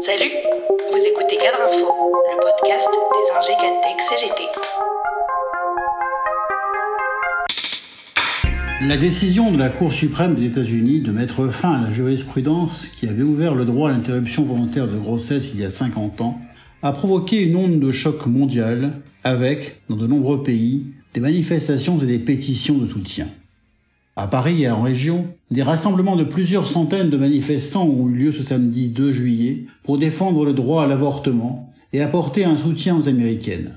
Salut, vous écoutez Cadre Info, le podcast des ingé Tech CGT. La décision de la Cour suprême des États-Unis de mettre fin à la jurisprudence qui avait ouvert le droit à l'interruption volontaire de grossesse il y a 50 ans a provoqué une onde de choc mondial avec, dans de nombreux pays, des manifestations et des pétitions de soutien. À Paris et en région, des rassemblements de plusieurs centaines de manifestants ont eu lieu ce samedi 2 juillet pour défendre le droit à l'avortement et apporter un soutien aux Américaines.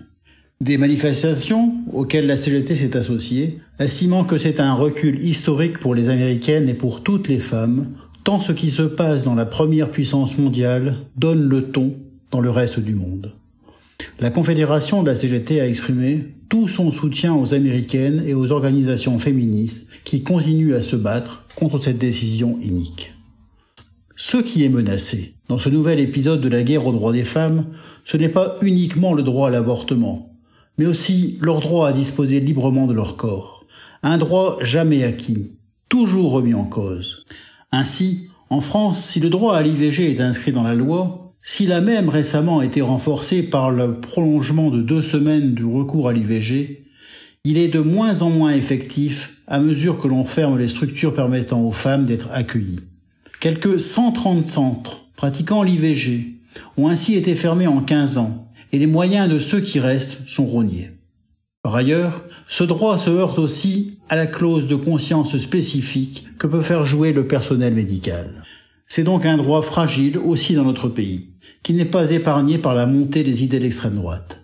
Des manifestations auxquelles la CGT s'est associée, estimant que c'est un recul historique pour les Américaines et pour toutes les femmes, tant ce qui se passe dans la première puissance mondiale donne le ton dans le reste du monde. La Confédération de la CGT a exprimé tout son soutien aux Américaines et aux organisations féministes qui continuent à se battre contre cette décision inique. Ce qui est menacé dans ce nouvel épisode de la guerre aux droits des femmes, ce n'est pas uniquement le droit à l'avortement, mais aussi leur droit à disposer librement de leur corps, un droit jamais acquis, toujours remis en cause. Ainsi, en France, si le droit à l'IVG est inscrit dans la loi, s'il a même récemment été renforcé par le prolongement de deux semaines du recours à l'IVG, il est de moins en moins effectif à mesure que l'on ferme les structures permettant aux femmes d'être accueillies. Quelques 130 centres pratiquant l'IVG ont ainsi été fermés en 15 ans et les moyens de ceux qui restent sont rognés. Par ailleurs, ce droit se heurte aussi à la clause de conscience spécifique que peut faire jouer le personnel médical. C'est donc un droit fragile aussi dans notre pays, qui n'est pas épargné par la montée des idées d'extrême droite.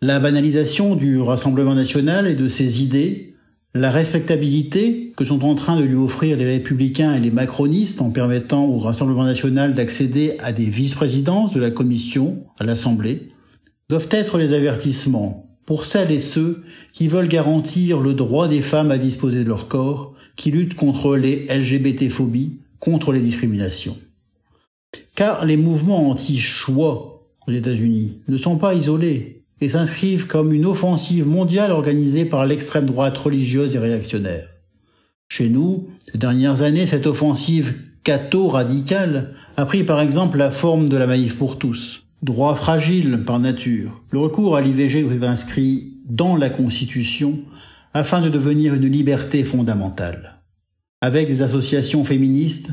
La banalisation du Rassemblement national et de ses idées, la respectabilité que sont en train de lui offrir les républicains et les macronistes en permettant au Rassemblement national d'accéder à des vice-présidences de la Commission à l'Assemblée, doivent être les avertissements pour celles et ceux qui veulent garantir le droit des femmes à disposer de leur corps, qui luttent contre les LGBT-phobies, contre les discriminations. Car les mouvements anti-choix aux États-Unis ne sont pas isolés et s'inscrivent comme une offensive mondiale organisée par l'extrême droite religieuse et réactionnaire. Chez nous, ces dernières années, cette offensive catho-radicale a pris par exemple la forme de la manif pour tous. Droit fragile par nature, le recours à l'IVG être inscrit dans la Constitution afin de devenir une liberté fondamentale. Avec des associations féministes,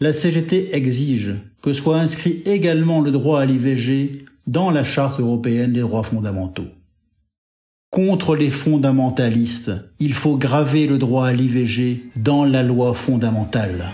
la CGT exige que soit inscrit également le droit à l'IVG dans la Charte européenne des droits fondamentaux. Contre les fondamentalistes, il faut graver le droit à l'IVG dans la loi fondamentale.